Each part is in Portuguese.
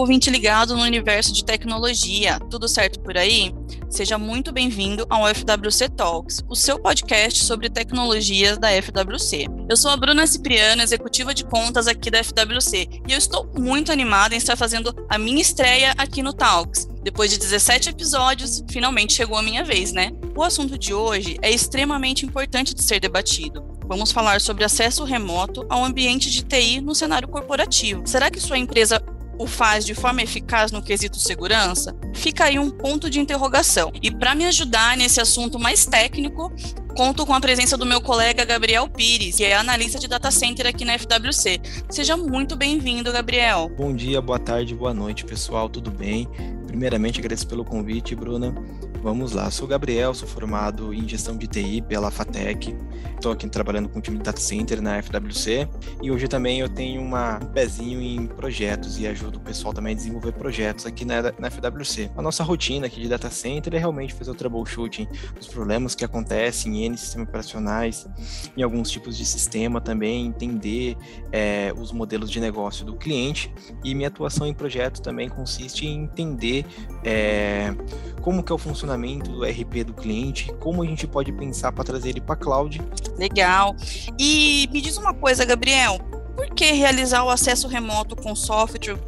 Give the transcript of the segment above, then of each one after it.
ouvinte ligado no universo de tecnologia. Tudo certo por aí? Seja muito bem-vindo ao FWC Talks, o seu podcast sobre tecnologias da FWC. Eu sou a Bruna Cipriano, executiva de contas aqui da FWC, e eu estou muito animada em estar fazendo a minha estreia aqui no Talks. Depois de 17 episódios, finalmente chegou a minha vez, né? O assunto de hoje é extremamente importante de ser debatido. Vamos falar sobre acesso remoto ao ambiente de TI no cenário corporativo. Será que sua empresa o faz de forma eficaz no quesito segurança? Fica aí um ponto de interrogação. E para me ajudar nesse assunto mais técnico, conto com a presença do meu colega Gabriel Pires, que é analista de data center aqui na FWC. Seja muito bem-vindo, Gabriel. Bom dia, boa tarde, boa noite, pessoal, tudo bem? Primeiramente, agradeço pelo convite, Bruna. Vamos lá, sou Gabriel, sou formado em gestão de TI pela FATEC, estou aqui trabalhando com o time de data center na FWC e hoje também eu tenho uma, um pezinho em projetos e ajudo o pessoal também a desenvolver projetos aqui na, na FWC. A nossa rotina aqui de data center é realmente fazer o troubleshooting dos problemas que acontecem em N sistemas operacionais, em alguns tipos de sistema também, entender é, os modelos de negócio do cliente. E minha atuação em projetos também consiste em entender é, como que é o funcionamento do RP do cliente, como a gente pode pensar para trazer ele para cloud. Legal. E me diz uma coisa, Gabriel, por que realizar o acesso remoto com software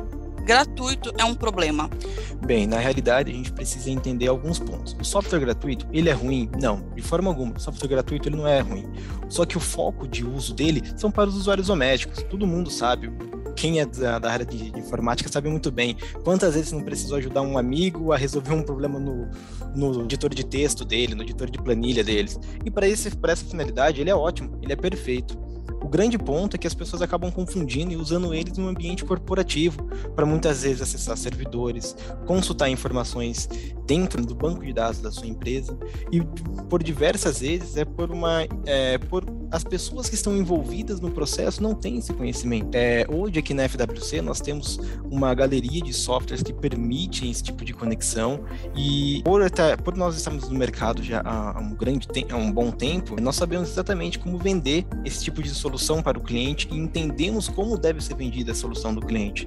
gratuito é um problema? Bem, na realidade a gente precisa entender alguns pontos. O software gratuito, ele é ruim? Não, de forma alguma. O software gratuito ele não é ruim. Só que o foco de uso dele são para os usuários domésticos. Todo mundo sabe, quem é da, da área de, de, informática sabe muito bem quantas vezes não precisou ajudar um amigo a resolver um problema no, no editor de texto dele, no editor de planilha deles. E para essa finalidade, ele é ótimo, ele é perfeito. O grande ponto é que as pessoas acabam confundindo e usando eles no ambiente corporativo para muitas vezes acessar servidores, consultar informações dentro do banco de dados da sua empresa e por diversas vezes é por uma é, por as pessoas que estão envolvidas no processo não têm esse conhecimento. É, hoje aqui na FWC nós temos uma galeria de softwares que permitem esse tipo de conexão e por, por nós estarmos no mercado já há um grande há um bom tempo, nós sabemos exatamente como vender esse tipo de solução para o cliente e entendemos como deve ser vendida a solução do cliente.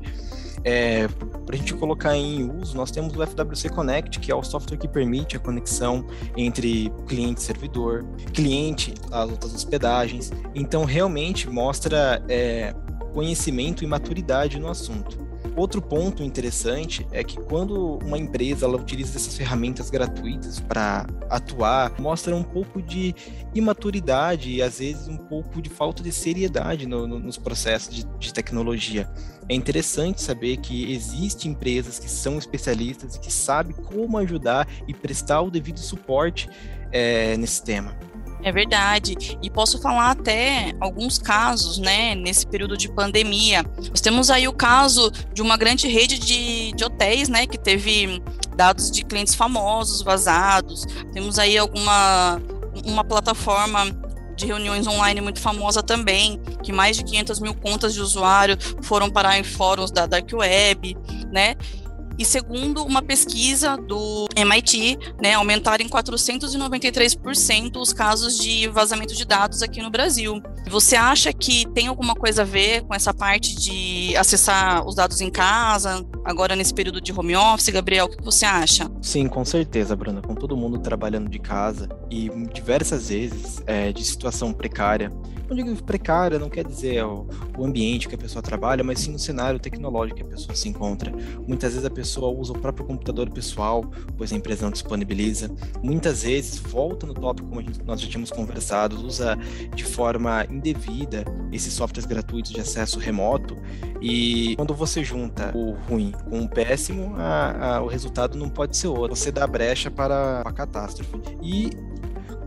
É, para a gente colocar em uso, nós temos o FWC Connect, que é o software que permite a conexão entre cliente e servidor, cliente, as outras hospedagens. Então, realmente mostra é, conhecimento e maturidade no assunto. Outro ponto interessante é que quando uma empresa ela utiliza essas ferramentas gratuitas para atuar, mostra um pouco de imaturidade e às vezes um pouco de falta de seriedade no, no, nos processos de, de tecnologia. É interessante saber que existem empresas que são especialistas e que sabem como ajudar e prestar o devido suporte é, nesse tema. É verdade. E posso falar até alguns casos, né, nesse período de pandemia. Nós temos aí o caso de uma grande rede de, de hotéis, né, que teve dados de clientes famosos vazados. Temos aí alguma uma plataforma de reuniões online muito famosa também, que mais de 500 mil contas de usuário foram parar em fóruns da Dark Web, né? E segundo uma pesquisa do MIT, né, aumentaram em 493% os casos de vazamento de dados aqui no Brasil. Você acha que tem alguma coisa a ver com essa parte de acessar os dados em casa, agora nesse período de home office, Gabriel? O que você acha? Sim, com certeza, Bruna. Com todo mundo trabalhando de casa e diversas vezes é, de situação precária, não digo precária, não quer dizer o, o, ambiente que a pessoa trabalha, mas sim o cenário tecnológico que a pessoa se encontra. Muitas vezes a pessoa usa o próprio computador pessoal, pois a empresa não disponibiliza. Muitas vezes volta no tópico como gente, nós já tínhamos conversado, usa de forma indevida esses softwares gratuitos de acesso remoto e quando você junta o ruim com o péssimo, a, a, o resultado não pode ser outro. Você dá brecha para a catástrofe. E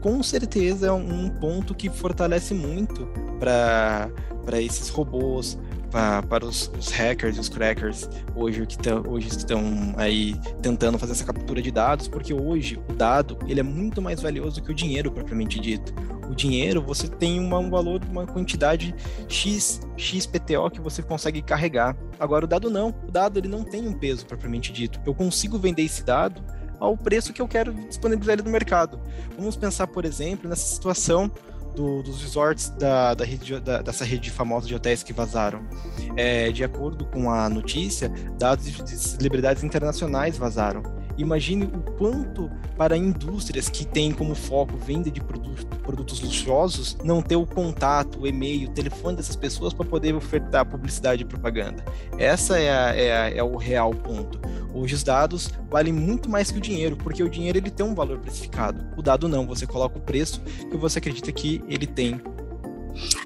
com certeza é um ponto que fortalece muito para esses robôs, para os, os, hackers e os crackers hoje que hoje estão aí tentando fazer essa captura de dados, porque hoje o dado ele é muito mais valioso que o dinheiro propriamente dito. O dinheiro você tem uma, um valor, uma quantidade x XPTO que você consegue carregar. Agora o dado não, o dado ele não tem um peso propriamente dito. Eu consigo vender esse dado ao preço que eu quero disponibilizar ele no mercado. Vamos pensar, por exemplo, nessa situação do, dos resorts da, da rede, da, dessa rede famosa de hotéis que vazaram. É, de acordo com a notícia, dados de, de celebridades internacionais vazaram. Imagine o quanto para indústrias que têm como foco venda de produtos, luxuosos não ter o contato, o e-mail, o telefone dessas pessoas para poder ofertar publicidade e propaganda. Essa é, a, é, a, é o real ponto. Hoje os dados valem muito mais que o dinheiro, porque o dinheiro ele tem um valor precificado. O dado não, você coloca o preço que você acredita que ele tem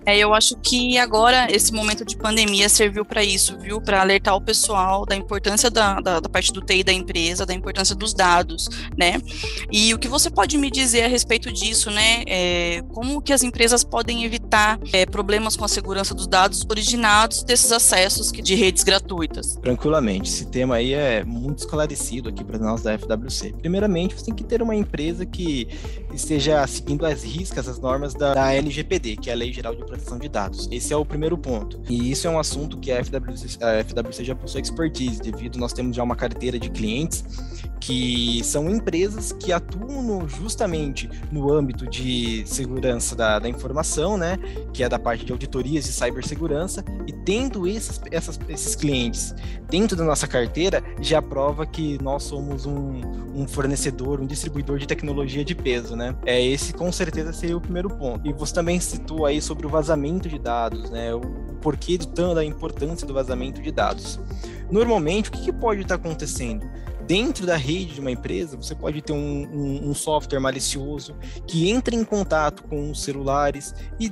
é, eu acho que agora esse momento de pandemia serviu para isso, viu? Para alertar o pessoal da importância da, da, da, parte do TI da empresa, da importância dos dados, né? E o que você pode me dizer a respeito disso, né? É, como que as empresas podem evitar é, problemas com a segurança dos dados originados desses acessos de redes gratuitas? Tranquilamente, esse tema aí é muito esclarecido aqui para nós da FWC. Primeiramente, você tem que ter uma empresa que esteja seguindo as riscas, as normas da, da LGPD, que é a Lei Geral de Proteção de Dados. Esse é o primeiro ponto. E isso é um assunto que a FWC, a FWC já possui expertise, devido nós temos já uma carteira de clientes que são empresas que atuam no, justamente no âmbito de segurança da, da, informação, né, que é da parte de auditorias de cibersegurança, e tendo esses, essas, esses clientes dentro da nossa carteira, já prova que nós somos um, um fornecedor, um distribuidor de tecnologia de peso, né? É esse com certeza seria o primeiro ponto. E você também citou aí sobre o vazamento de dados, né? O porquê do tanto da importância do vazamento de dados. Normalmente, o que, que pode estar acontecendo? Dentro da rede de uma empresa, você pode ter um, um, um, software malicioso que entra em contato com os celulares e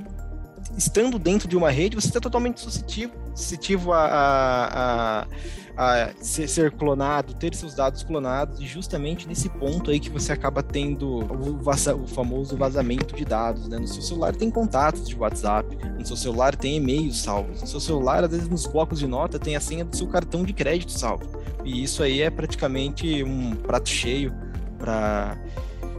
estando dentro de uma rede, você está totalmente suscetível, suscetível a, a, a, a ser, ser, clonado, ter seus dados clonados, e justamente nesse ponto aí que você acaba tendo o, vaza, o famoso vazamento de dados. Né? No seu celular tem contatos de WhatsApp, no seu celular tem e-mails salvos, no seu celular, às vezes nos blocos de nota, tem a senha do seu cartão de crédito salvo. E isso aí é praticamente um prato cheio para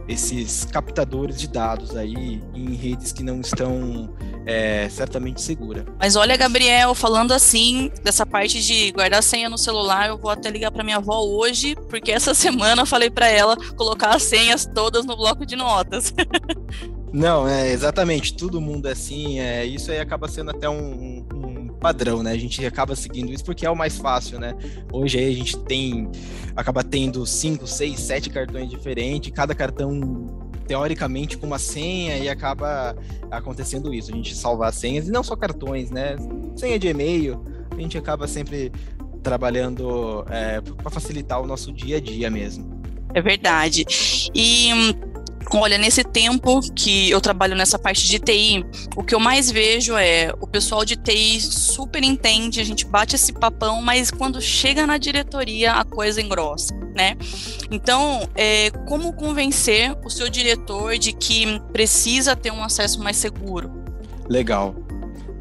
esses captadores de dados aí em redes que não estão é, certamente segura. Mas olha, Gabriel, falando assim, dessa parte de guardar senha no celular, eu vou até ligar para minha avó hoje, porque essa semana eu falei para ela colocar as senhas todas no bloco de notas. Não, é exatamente, todo mundo é assim, é, isso aí acaba sendo até um, um, padrão, né? A gente acaba seguindo isso porque é o mais fácil, né? Hoje aí a gente tem, acaba tendo cinco, seis, sete cartões diferentes, cada cartão teoricamente com uma senha e acaba acontecendo isso, a gente salvar senhas e não só cartões, né? Senha de e-mail, a gente acaba sempre trabalhando é, para facilitar o nosso dia a dia mesmo. É verdade. E hum, Olha, nesse tempo que eu trabalho nessa parte de TI, o que eu mais vejo é o pessoal de TI super entende, a gente bate esse papão, mas quando chega na diretoria a coisa engrossa, né? Então, é, como convencer o seu diretor de que precisa ter um acesso mais seguro? Legal.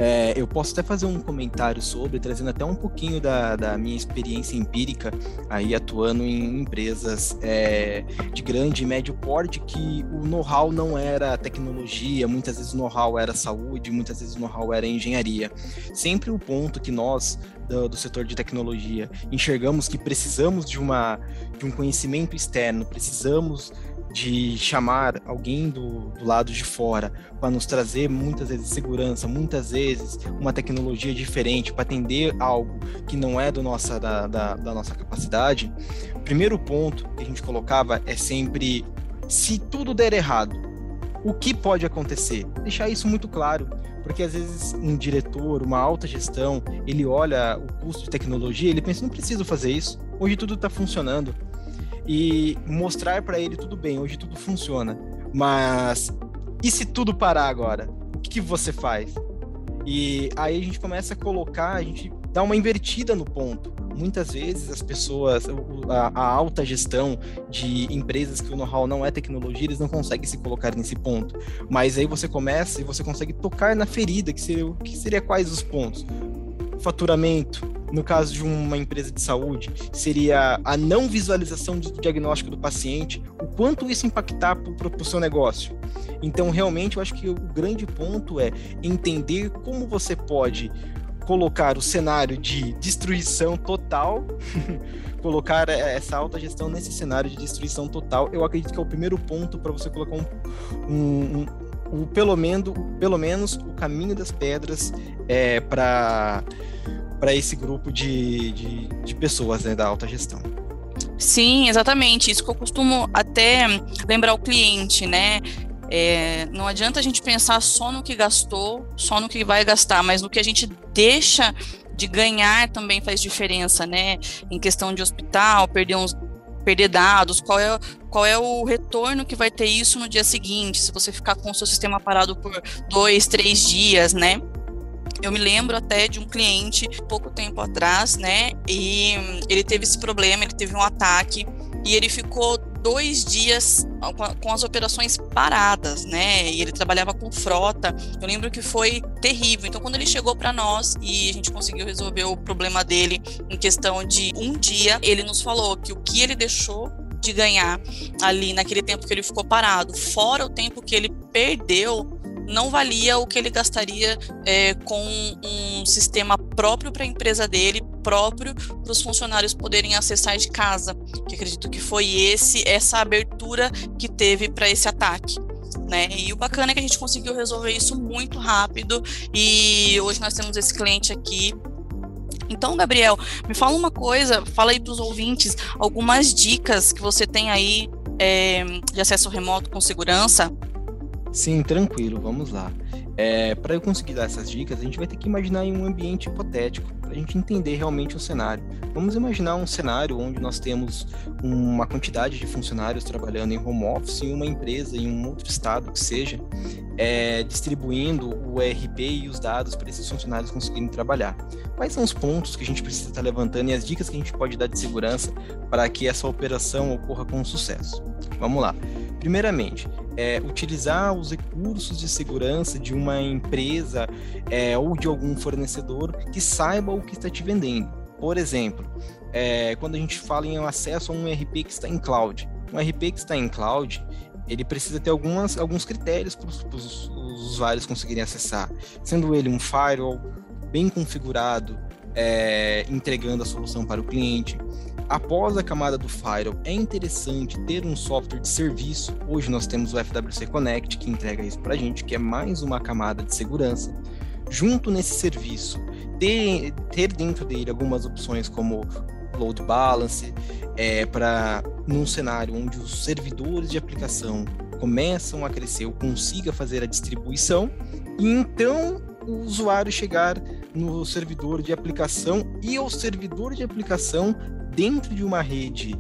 É, eu posso até fazer um comentário sobre, trazendo até um pouquinho da, da minha experiência empírica aí atuando em empresas é, de grande e médio porte, que o know-how não era tecnologia, muitas vezes o know-how era saúde, muitas vezes o know-how era engenharia. Sempre o ponto que nós do, do, setor de tecnologia enxergamos que precisamos de, uma, de um conhecimento externo, precisamos de chamar alguém do, do lado de fora para nos trazer muitas vezes segurança, muitas vezes uma tecnologia diferente para atender algo que não é do nossa, da, da, da nossa capacidade, primeiro ponto que a gente colocava é sempre se tudo der errado, o que pode acontecer? Deixar isso muito claro, porque às vezes um diretor, uma alta gestão, ele olha o custo de tecnologia, ele pensa, não preciso fazer isso, hoje tudo está funcionando e mostrar para ele tudo bem, hoje tudo funciona. Mas e se tudo parar agora? O que, que, você faz? E aí a gente começa a colocar, a gente dá uma invertida no ponto. Muitas vezes as pessoas, a, a alta gestão de empresas que o know-how não é tecnologia, eles não conseguem se colocar nesse ponto. Mas aí você começa e você consegue tocar na ferida, que seria, que seria quais os pontos? Faturamento, no caso de uma empresa de saúde, seria a não visualização do diagnóstico do paciente, o quanto isso impactar para o seu negócio. Então, realmente, eu acho que o grande ponto é entender como você pode colocar o cenário de destruição total, colocar essa alta gestão nesse cenário de destruição total. Eu acredito que é o primeiro ponto para você colocar um, um, o, pelo, menos, pelo menos o caminho das pedras é, para esse grupo de, de, de pessoas né, da alta gestão. Sim, exatamente. Isso que eu costumo até lembrar o cliente, né? É, não adianta a gente pensar só no que gastou, só no que vai gastar, mas no que a gente deixa de ganhar também faz diferença, né? Em questão de hospital, perder uns perder dados, qual é, qual é o retorno que vai ter isso no dia seguinte, se você ficar com o seu sistema parado por dois, três dias, né? Eu me lembro até de um cliente pouco tempo atrás, né? E ele teve esse problema, ele teve um ataque e ele ficou dois dias com as operações paradas, né? E ele trabalhava com frota. Eu lembro que foi terrível. Então, quando ele chegou para nós e a gente conseguiu resolver o problema dele em questão de um dia, ele nos falou que o que ele deixou de ganhar ali naquele tempo que ele ficou parado, fora o tempo que ele perdeu não valia o que ele gastaria é, com um sistema próprio para a empresa dele, próprio para os funcionários poderem acessar de casa. Que acredito que foi esse essa abertura que teve para esse ataque. Né? E o bacana é que a gente conseguiu resolver isso muito rápido e hoje nós temos esse cliente aqui então, Gabriel, me fala uma coisa, fala aí para os ouvintes algumas dicas que você tem aí é, de acesso remoto com segurança Sim, tranquilo, vamos lá. É, para eu conseguir dar essas dicas, a gente vai ter que imaginar em um ambiente hipotético, para a gente entender realmente o cenário. Vamos imaginar um cenário onde nós temos uma quantidade de funcionários trabalhando em home office em uma empresa em um outro estado que seja, é, distribuindo o ERP e os dados para esses funcionários conseguirem trabalhar. Quais são os pontos que a gente precisa estar levantando e as dicas que a gente pode dar de segurança para que essa operação ocorra com sucesso? Vamos lá. Primeiramente, é, utilizar os recursos de segurança de uma empresa é, ou de algum fornecedor que saiba o que está te vendendo. Por exemplo, é, quando a gente fala em acesso a um RP que está em cloud, um RP que está em cloud, ele precisa ter algumas, alguns critérios para os usuários conseguirem acessar, sendo ele um firewall bem configurado, é, entregando a solução para o cliente, após a camada do firewall, é interessante ter um software de serviço. Hoje nós temos o FWC Connect, que entrega isso para a gente, que é mais uma camada de segurança. Junto nesse serviço, ter, ter dentro dele algumas opções como load balance, é, para num cenário onde os servidores de aplicação começam a crescer, eu consiga fazer a distribuição e então o usuário chegar no servidor de aplicação e o servidor de aplicação dentro de uma rede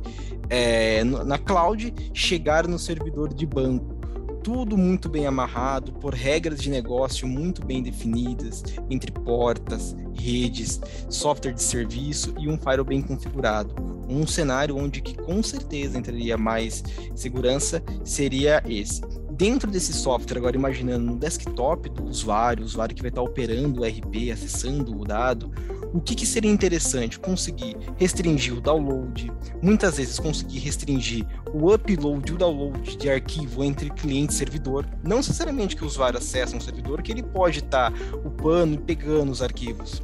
é, na cloud chegar no servidor de banco. Tudo muito bem amarrado, por regras de negócio muito bem definidas, entre portas, redes, software de serviço e um firewall bem configurado. Um cenário onde que com certeza entraria mais segurança seria esse dentro desse software, agora imaginando no desktop do usuário, o usuário que vai estar operando o RP, acessando o dado, o que, que seria interessante? Conseguir restringir o download, muitas vezes conseguir restringir o upload e o download de arquivo entre cliente e servidor. Não necessariamente que o usuário acesse um servidor, que ele pode estar upando e pegando os arquivos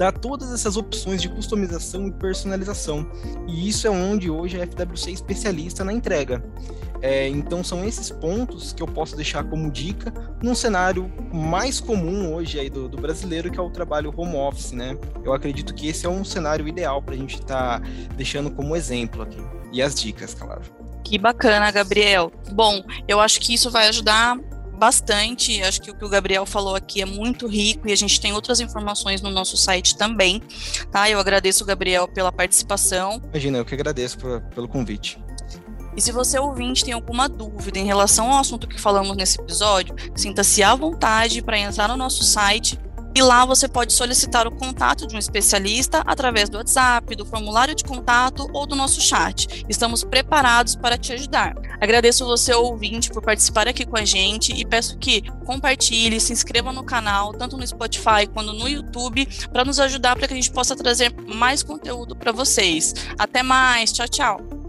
dá todas essas opções de customização e personalização. E isso é onde hoje a FWC é especialista na entrega. É, então são esses pontos que eu posso deixar como dica num cenário mais comum hoje aí do, do brasileiro, que é o trabalho home office, né? Eu acredito que esse é um cenário ideal para a gente estar tá deixando como exemplo aqui. E as dicas, claro. Que bacana, Gabriel. Bom, eu acho que isso vai ajudar bastante. Acho que o que o Gabriel falou aqui é muito rico e a gente tem outras informações no nosso site também. Tá? Eu agradeço, Gabriel, pela participação. Imagina, eu que agradeço por, pelo convite. E se você ouvinte tem alguma dúvida em relação ao assunto que falamos nesse episódio, sinta-se à vontade para entrar no nosso site e lá você pode solicitar o contato de um especialista através do WhatsApp, do formulário de contato ou do nosso chat. Estamos preparados para te ajudar. Agradeço você, ouvinte, por participar aqui com a gente e peço que compartilhe, se inscreva no canal, tanto no Spotify quanto no YouTube, para nos ajudar para que a gente possa trazer mais conteúdo para vocês. Até mais, tchau, tchau.